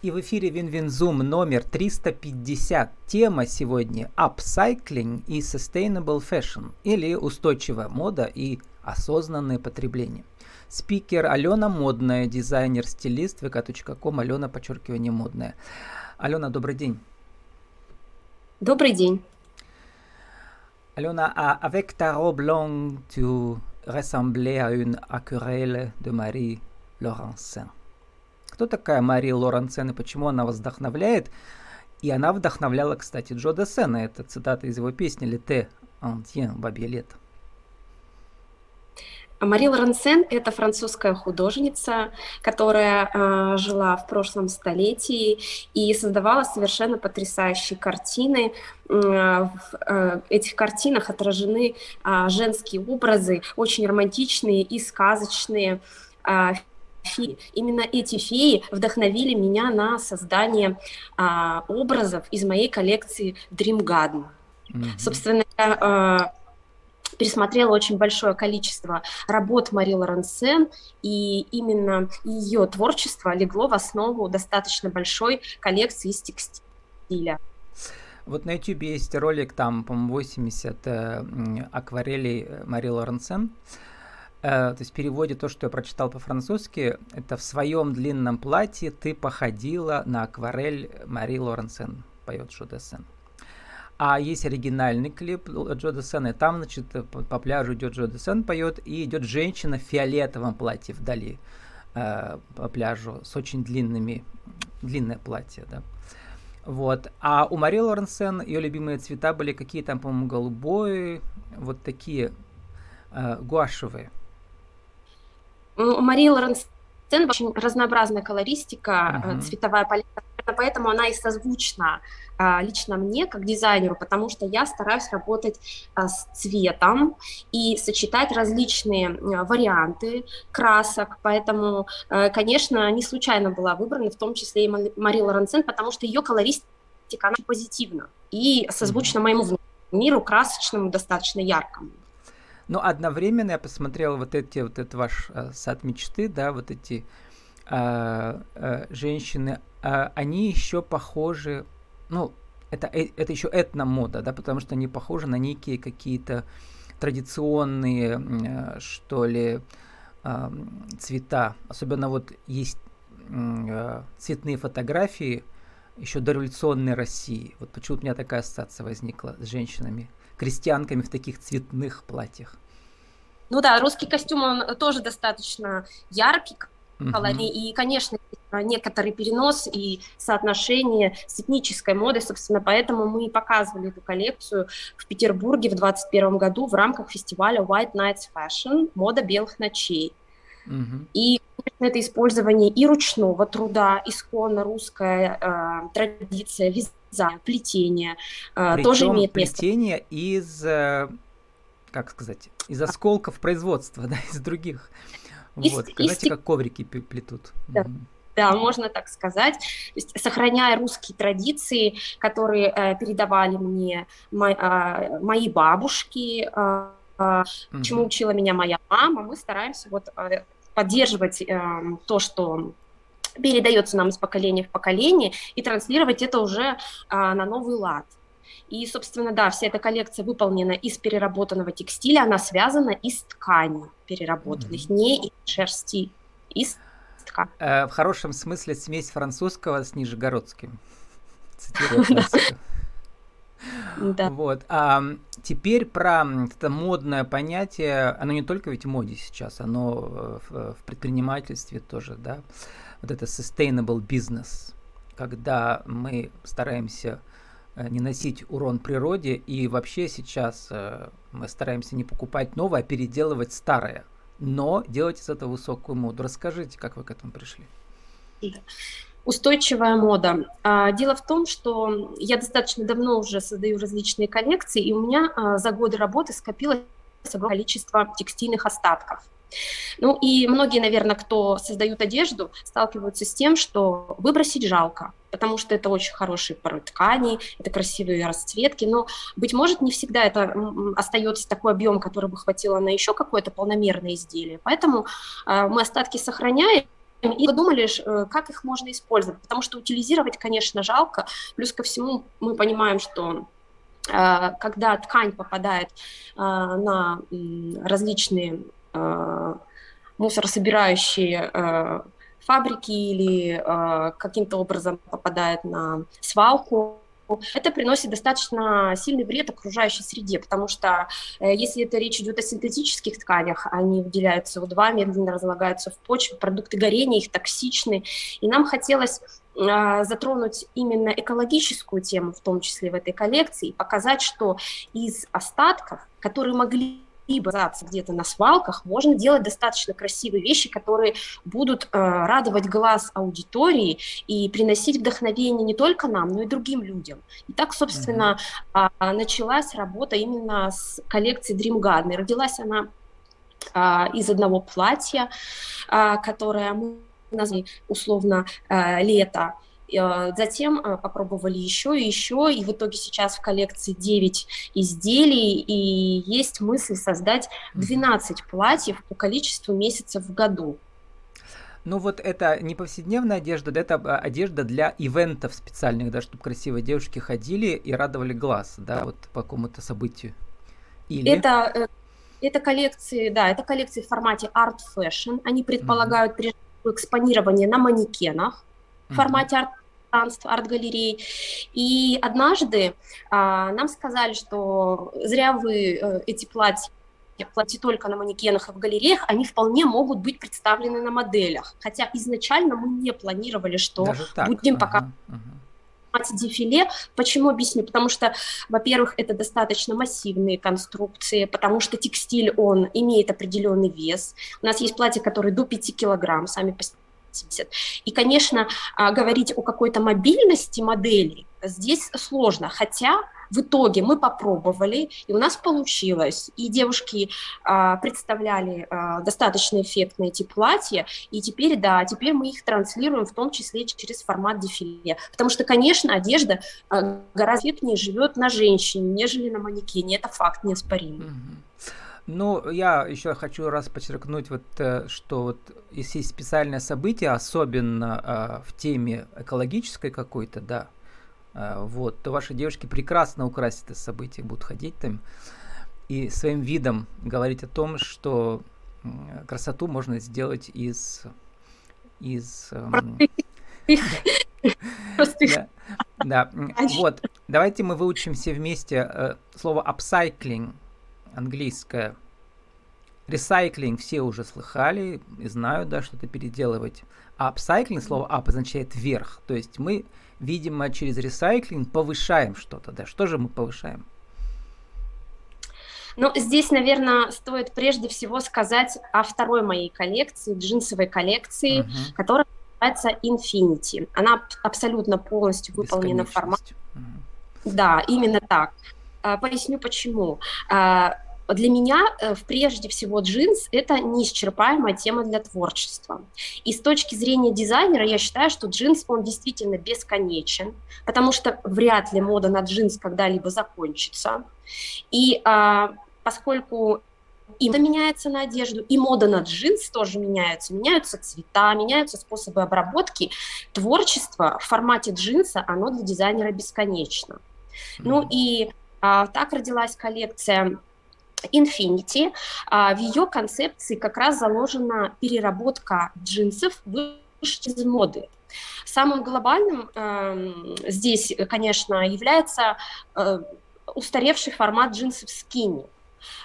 И в эфире Win Win Zoom номер 350. Тема сегодня Upcycling и Sustainable Fashion или устойчивая мода и осознанное потребление. Спикер Алена Модная, дизайнер, стилист, vk.com, Алена, подчеркивание, модная. Алена, добрый день. Добрый день. Алена, а avec ta robe longue, tu ressemblais à une aquarelle de Marie Laurencin. Кто такая Мария Лоренцен и почему она вас вдохновляет? И она вдохновляла, кстати, Джо Десена. Это цитата из его песни «Лете антьен бабье лето». Мари Лоренсен – это французская художница, которая э, жила в прошлом столетии и создавала совершенно потрясающие картины. Э, в э, этих картинах отражены э, женские образы, очень романтичные и сказочные. Э, феи. Именно эти феи вдохновили меня на создание а, образов из моей коллекции Dream Garden. Mm-hmm. Собственно, я пересмотрела очень большое количество работ Мари Лоренсен, и именно ее творчество легло в основу достаточно большой коллекции из текстиля. Вот на YouTube есть ролик, там, по-моему, 80 э, акварелей э, Мари Лоренсен. Э, то есть в переводе то, что я прочитал по-французски, это в своем длинном платье ты походила на акварель Мари Лоренсен, поет Жудесен. А есть оригинальный клип Джо Десена, и там, значит, по, пляжу идет Джо Десен, поет, и идет женщина в фиолетовом платье вдали э, по пляжу с очень длинными, длинное платье, да. Вот. А у Мари Лоренсен ее любимые цвета были какие там, по-моему, голубой, вот такие э, гуашевые. У Марии Лоренсен очень разнообразная колористика, uh-huh. цветовая палитра, поэтому она и созвучна а, лично мне как дизайнеру, потому что я стараюсь работать а, с цветом и сочетать различные варианты красок, поэтому, э, конечно, не случайно была выбрана, в том числе и Мари Лоренцен, потому что ее колористика, она позитивна и созвучна моему миру красочному, достаточно яркому. Но одновременно я посмотрел вот эти, вот этот ваш э, сад мечты, да, вот эти э, э, женщины, э, они еще похожи, ну, это, э, это еще этномода, да, потому что они похожи на некие какие-то традиционные, э, что ли, э, цвета. Особенно вот есть э, цветные фотографии еще дореволюционной России. Вот почему-то у меня такая ассоциация возникла с женщинами крестьянками в таких цветных платьях. Ну да, русский костюм, он тоже достаточно яркий, uh-huh. и, конечно, некоторый перенос и соотношение с этнической модой, собственно, поэтому мы и показывали эту коллекцию в Петербурге в 2021 году в рамках фестиваля White Nights Fashion «Мода белых ночей». Uh-huh. И конечно, это использование и ручного труда, исконно русская э, традиция, вязания, плетение э, тоже имеет место. плетение из, э, как сказать, из осколков производства, да, из других. Из, вот, из, знаете, как коврики плетут. Да. Да, можно так сказать. То есть, сохраняя русские традиции, которые э, передавали мне мо, э, мои бабушки, э, э, чему учила меня моя мама, мы стараемся вот э, поддерживать э, то, что передается нам из поколения в поколение, и транслировать это уже а, на новый лад. И, собственно, да, вся эта коллекция выполнена из переработанного текстиля, она связана из ткани переработанных, mm-hmm. не из шерсти, из ткани. Э, в хорошем смысле смесь французского с нижегородским. Да. Вот. А теперь про это модное понятие, оно не только ведь в моде сейчас, оно в, в предпринимательстве тоже, да вот это sustainable business, когда мы стараемся э, не носить урон природе, и вообще сейчас э, мы стараемся не покупать новое, а переделывать старое, но делать из этого высокую моду. Расскажите, как вы к этому пришли? Устойчивая мода. А, дело в том, что я достаточно давно уже создаю различные коллекции, и у меня а, за годы работы скопилось количество текстильных остатков. Ну и многие, наверное, кто создают одежду, сталкиваются с тем, что выбросить жалко, потому что это очень хорошие порой ткани, это красивые расцветки, но, быть может, не всегда это остается такой объем, который бы хватило на еще какое-то полномерное изделие. Поэтому э, мы остатки сохраняем, и подумали, э, как их можно использовать, потому что утилизировать, конечно, жалко, плюс ко всему мы понимаем, что э, когда ткань попадает э, на различные мусорособирающие фабрики или каким-то образом попадает на свалку, это приносит достаточно сильный вред окружающей среде, потому что э, если это речь идет о синтетических тканях, они выделяют СО2, медленно разлагаются в почве, продукты горения их токсичны, и нам хотелось затронуть именно экологическую тему, в том числе в этой коллекции, и показать, что из остатков, которые могли либо где-то на свалках, можно делать достаточно красивые вещи, которые будут э, радовать глаз аудитории и приносить вдохновение не только нам, но и другим людям. И так, собственно, mm-hmm. э, началась работа именно с коллекцией Dream Garden. родилась она э, из одного платья, э, которое мы назвали условно э, «Лето», затем э, попробовали еще и еще, и в итоге сейчас в коллекции 9 изделий, и есть мысль создать 12 платьев по количеству месяцев в году. Ну вот это не повседневная одежда, это а, одежда для ивентов специальных, да, чтобы красивые девушки ходили и радовали глаз, да, вот по какому-то событию. Или... Это, э, это коллекции, да, это коллекции в формате Art Fashion. Они предполагают mm-hmm. прежде всего экспонирование на манекенах в формате арт пространств, арт-галерей. И однажды а, нам сказали, что зря вы а, эти платья платья только на манекенах и в галереях, они вполне могут быть представлены на моделях. Хотя изначально мы не планировали, что будем ага, пока ага. дефиле. Почему объясню? Потому что, во-первых, это достаточно массивные конструкции, потому что текстиль, он имеет определенный вес. У нас есть платья, которые до 5 килограмм сами по 80. И, конечно, а, говорить о какой-то мобильности модели здесь сложно, хотя в итоге мы попробовали, и у нас получилось. И девушки а, представляли а, достаточно эффектно эти платья, и теперь, да, теперь мы их транслируем в том числе через формат дефиле. Потому что, конечно, одежда а, гораздо эффектнее живет на женщине, нежели на манекене. Это факт неоспоримый. Mm-hmm. Ну, я еще хочу раз подчеркнуть, вот, э, что вот если есть специальное событие, особенно э, в теме экологической какой-то, да, э, вот, то ваши девушки прекрасно украсят это событие, будут ходить там и своим видом говорить о том, что красоту можно сделать из из эм, да, вот. Давайте мы выучим все вместе слово upcycling английское. Ресайклинг все уже слыхали и знают, да, что это переделывать. А апсайклинг, слово up означает вверх. То есть мы, видимо, через ресайклинг повышаем что-то, да. Что же мы повышаем? Ну, здесь, наверное, стоит прежде всего сказать о второй моей коллекции, джинсовой коллекции, uh-huh. которая называется Infinity. Она абсолютно полностью выполнена в формате. Uh-huh. Да, именно так. А, поясню почему. А, для меня, э, прежде всего, джинс – это неисчерпаемая тема для творчества. И с точки зрения дизайнера я считаю, что джинс, он действительно бесконечен, потому что вряд ли мода на джинс когда-либо закончится. И а, поскольку и мода меняется на одежду, и мода на джинс тоже меняется. Меняются цвета, меняются способы обработки. Творчество в формате джинса, оно для дизайнера бесконечно. Mm-hmm. Ну и так родилась коллекция Infinity. А, в ее концепции как раз заложена переработка джинсов вышедших из моды. Самым глобальным э, здесь, конечно, является э, устаревший формат джинсов скини.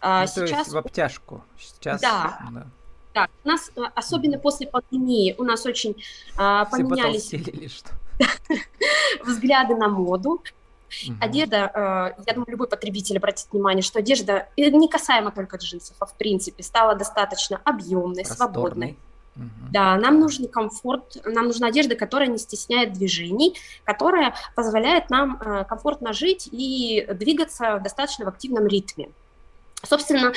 А, ну, Сейчас... То есть в обтяжку. Сейчас... Да. да. Да, у нас, э, особенно после пандемии, у нас очень э, поменялись взгляды на моду. Угу. Одежда, э, я думаю, любой потребитель обратит внимание, что одежда не касаемо только джинсов, а в принципе стала достаточно объемной, свободной. Угу. Да, нам нужен комфорт, нам нужна одежда, которая не стесняет движений, которая позволяет нам э, комфортно жить и двигаться достаточно в активном ритме. Собственно,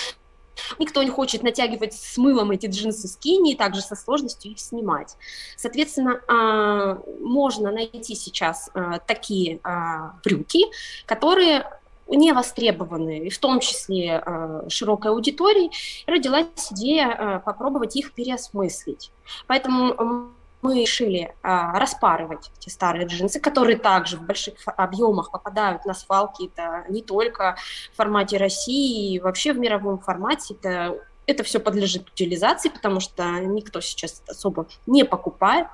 Никто не хочет натягивать с мылом эти джинсы скини и также со сложностью их снимать. Соответственно, а, можно найти сейчас а, такие а, брюки, которые не востребованы, и в том числе широкой аудитории, родилась идея попробовать их переосмыслить. Поэтому мы решили а, распарывать эти старые джинсы, которые также в больших объемах попадают на свалки. Это не только в формате России, вообще в мировом формате. Это, это все подлежит утилизации, потому что никто сейчас особо не покупает.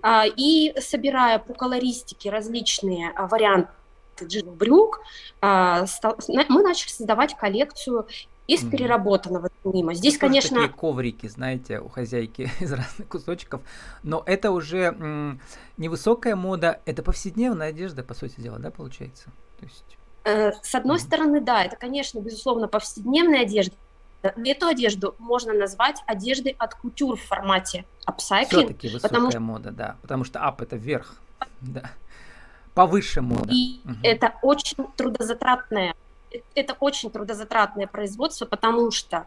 А, и собирая по колористике различные а, варианты брюк, а, мы начали создавать коллекцию из mm. переработанного мимо. Здесь, Тоже конечно... Такие коврики, знаете, у хозяйки из разных кусочков, но это уже м, невысокая мода, это повседневная одежда, по сути дела, да, получается? То есть... Э, с одной mm. стороны, да, это, конечно, безусловно, повседневная одежда, Эту одежду можно назвать одеждой от кутюр в формате upcycling. Все-таки высокая потому что... мода, да, потому что ап это вверх, да. Повыше мода. И угу. это очень трудозатратная это очень трудозатратное производство, потому что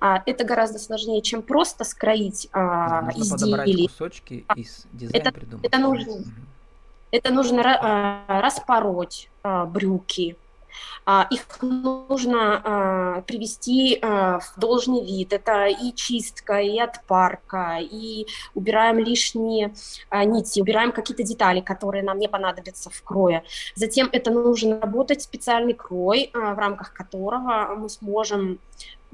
а, это гораздо сложнее, чем просто скроить а, Нужно изделие. кусочки из дизайна это, придумать. Это нужно, это нужно а, распороть а, брюки, их нужно а, привести а, в должный вид. Это и чистка, и отпарка, и убираем лишние нити, убираем какие-то детали, которые нам не понадобятся в крое. Затем это нужно работать специальный крой, в рамках которого мы сможем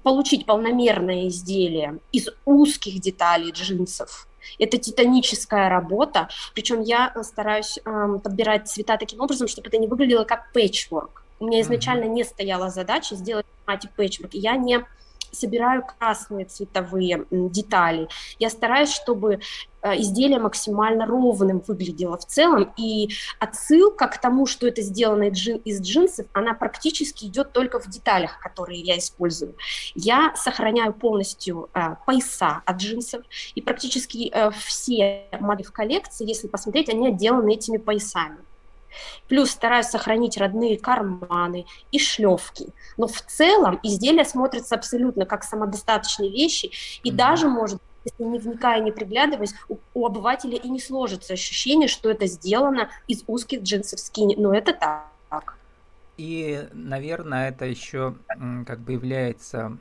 получить полномерное изделие из узких деталей джинсов. Это титаническая работа, причем я стараюсь э, подбирать цвета таким образом, чтобы это не выглядело как пэтчворк. У меня изначально не стояла задача сделать тематик пэтчворк. Я не собираю красные цветовые детали. Я стараюсь, чтобы э, изделие максимально ровным выглядело в целом, и отсылка к тому, что это сделано из джинсов, она практически идет только в деталях, которые я использую. Я сохраняю полностью э, пояса от джинсов, и практически э, все модели в коллекции, если посмотреть, они отделаны этими поясами. Плюс стараюсь сохранить родные карманы и шлевки. Но в целом изделие смотрится абсолютно как самодостаточные вещи, и mm-hmm. даже может если не вникая, не приглядываясь, у, у обывателя и не сложится ощущение, что это сделано из узких джинсов скини. Но это так. И, наверное, это еще как бы является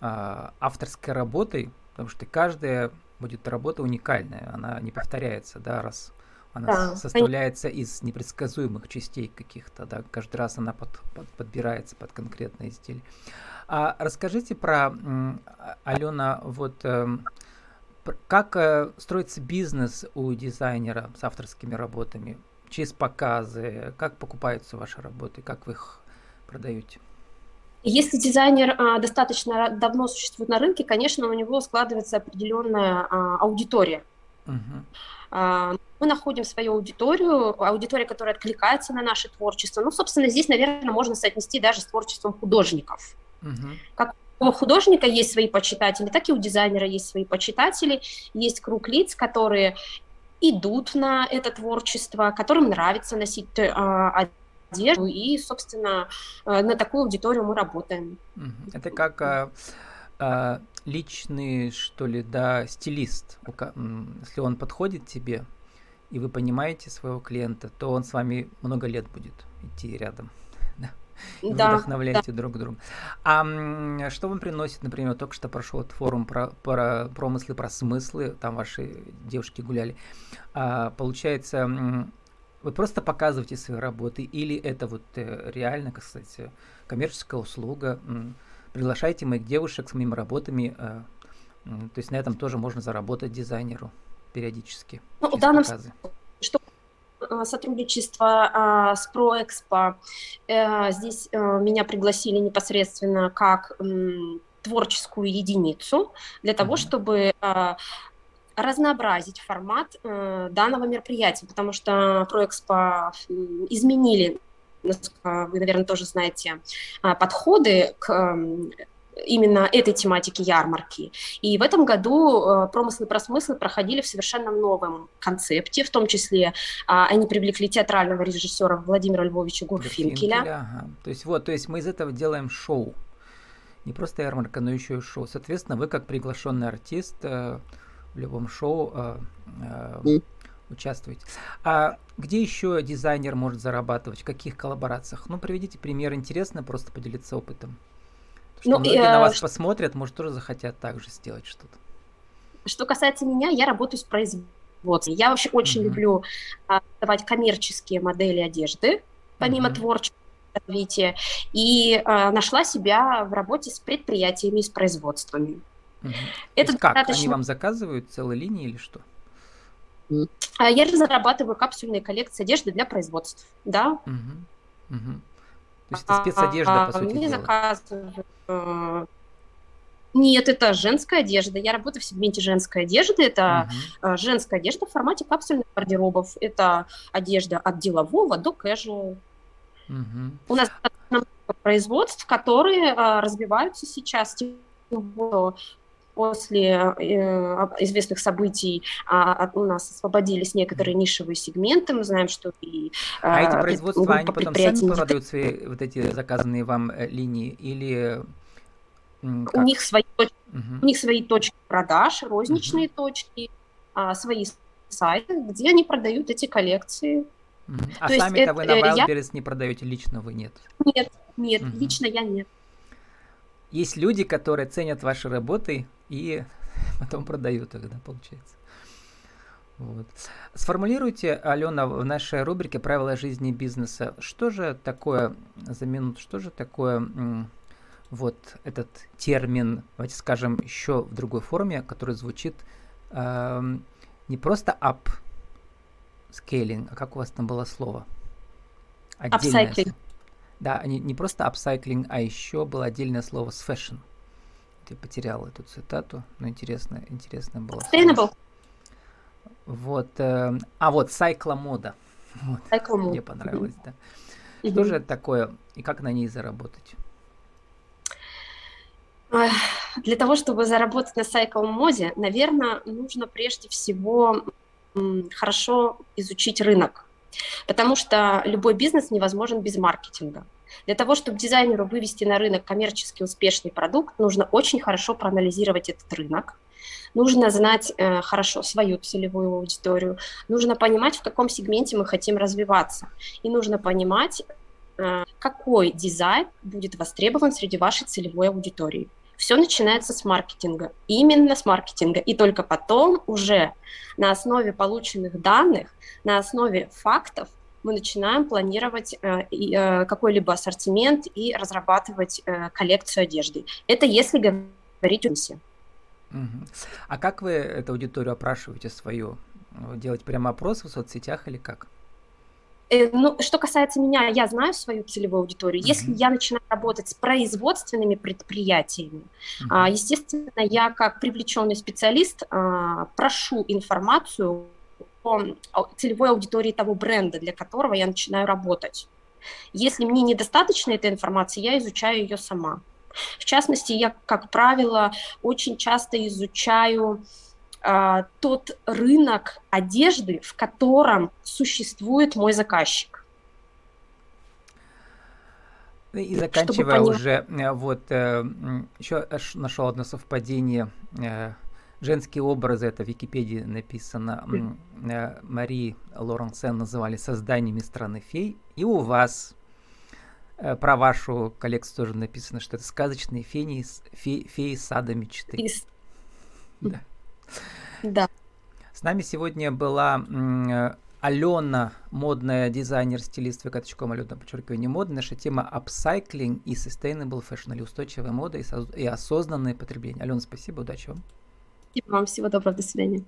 э, авторской работой, потому что каждая будет работа уникальная, она не повторяется, да, раз она да, составляется конечно. из непредсказуемых частей каких-то, да, каждый раз она под, под, подбирается под конкретное изделие. А расскажите про, Алена, вот э, как э, строится бизнес у дизайнера с авторскими работами? Через показы? Как покупаются ваши работы? Как вы их продаете? Если дизайнер а, достаточно давно существует на рынке, конечно, у него складывается определенная а, аудитория. Uh-huh. А, мы находим свою аудиторию, аудитория, которая откликается на наше творчество. Ну, собственно, здесь, наверное, можно соотнести даже с творчеством художников. Угу. Как у художника есть свои почитатели, так и у дизайнера есть свои почитатели, есть круг лиц, которые идут на это творчество, которым нравится носить э, одежду, и, собственно, э, на такую аудиторию мы работаем. Это как э, э, личный, что ли, да, стилист. Если он подходит тебе, и вы понимаете своего клиента, то он с вами много лет будет идти рядом. Да. да, вдохновляете да. друг друга. А что вам приносит, например, только что прошел вот форум про, про промыслы, про смыслы, там ваши девушки гуляли. А, получается, вы просто показываете свои работы, или это вот э, реально, кстати, коммерческая услуга? Приглашайте моих девушек с моими работами, э, то есть на этом тоже можно заработать дизайнеру периодически. Ну, в данном случае, что э, сотрудничество а, с ProExpo. А, здесь меня пригласили непосредственно как творческую единицу для того, mm-hmm. чтобы а, разнообразить формат а, данного мероприятия, потому что ProExpo изменили вы, наверное, тоже знаете, подходы к именно этой тематики ярмарки. И в этом году э, промыслы про смыслы проходили в совершенно новом концепте, в том числе а, они привлекли театрального режиссера Владимира Львовича Гурфинкеля. Ага. То есть вот, то есть мы из этого делаем шоу. Не просто ярмарка, но еще и шоу. Соответственно, вы как приглашенный артист э, в любом шоу э, э, участвуете. А где еще дизайнер может зарабатывать? В каких коллаборациях? Ну, приведите пример. Интересно просто поделиться опытом. Что ну, многие я... на вас посмотрят, может, тоже захотят также сделать что-то. Что касается меня, я работаю с производством. Я вообще очень uh-huh. люблю а, давать коммерческие модели одежды, помимо uh-huh. творчества развития, и а, нашла себя в работе с предприятиями, с производствами. Uh-huh. Это как? Достаточно... Они вам заказывают целые линии или что? А я разрабатываю капсульные коллекции одежды для производств, да. Угу. Угу. То есть это спецодежда, по сути Мне дела. заказывают э, нет, это женская одежда. Я работаю в сегменте женской одежды. Это uh-huh. женская одежда в формате капсульных гардеробов. Это одежда от делового до casual. Uh-huh. У нас производств, которые а, развиваются сейчас после э, известных событий а, у нас освободились некоторые нишевые сегменты. Мы знаем, что и а, а эти производства, они потом сами продают свои вот эти заказанные вам э, линии или как? У них свои, угу. у них свои точки продаж, розничные угу. точки, а, свои сайты, где они продают эти коллекции. Угу. А сами-то вы на Wildberries я... не продаете, лично вы нет? Нет, нет, угу. лично я нет. Есть люди, которые ценят ваши работы и потом продают их, да, получается. Вот. Сформулируйте, Алена, в нашей рубрике «Правила жизни и бизнеса». Что же такое, за минуту, что же такое вот этот термин, давайте скажем, еще в другой форме, который звучит э, не просто up scaling, а как у вас там было слово? Отдельное upcycling. Да, не, не просто upcycling, а еще было отдельное слово с fashion. Я потерял эту цитату, но интересно, интересно было. Sustainable. Вот, э, а вот сайкломода. Вот, Мне понравилось, mm-hmm. да. Что же это такое и как на ней заработать? Для того, чтобы заработать на сайклом моде, наверное, нужно прежде всего хорошо изучить рынок, потому что любой бизнес невозможен без маркетинга. Для того, чтобы дизайнеру вывести на рынок коммерчески успешный продукт, нужно очень хорошо проанализировать этот рынок, нужно знать э, хорошо свою целевую аудиторию, нужно понимать, в каком сегменте мы хотим развиваться, и нужно понимать, э, какой дизайн будет востребован среди вашей целевой аудитории. Все начинается с маркетинга, именно с маркетинга. И только потом уже на основе полученных данных, на основе фактов мы начинаем планировать э, э, какой-либо ассортимент и разрабатывать э, коллекцию одежды. Это если говорить о миссии. А как вы эту аудиторию опрашиваете свою? Делать прямо опрос в соцсетях или как? Ну, что касается меня, я знаю свою целевую аудиторию. Mm-hmm. Если я начинаю работать с производственными предприятиями, mm-hmm. естественно, я как привлеченный специалист а, прошу информацию целевой аудитории того бренда, для которого я начинаю работать. Если мне недостаточно этой информации, я изучаю ее сама. В частности, я, как правило, очень часто изучаю а, тот рынок одежды, в котором существует мой заказчик. Ну и заканчивая уже, э, вот э, еще нашел одно совпадение. Э, женские образы, это в Википедии написано, Мари Лоренсен называли созданиями страны фей. И у вас про вашу коллекцию тоже написано, что это сказочные феи, феи, феи сада мечты. Из... Да. Да. С нами сегодня была Алена, модная дизайнер, стилист vk.com, Алена, подчеркиваю, не модная. Наша тема upcycling и sustainable fashion, или устойчивая мода и, и осознанное потребление. Алена, спасибо, удачи вам. И вам всего доброго, до свидания.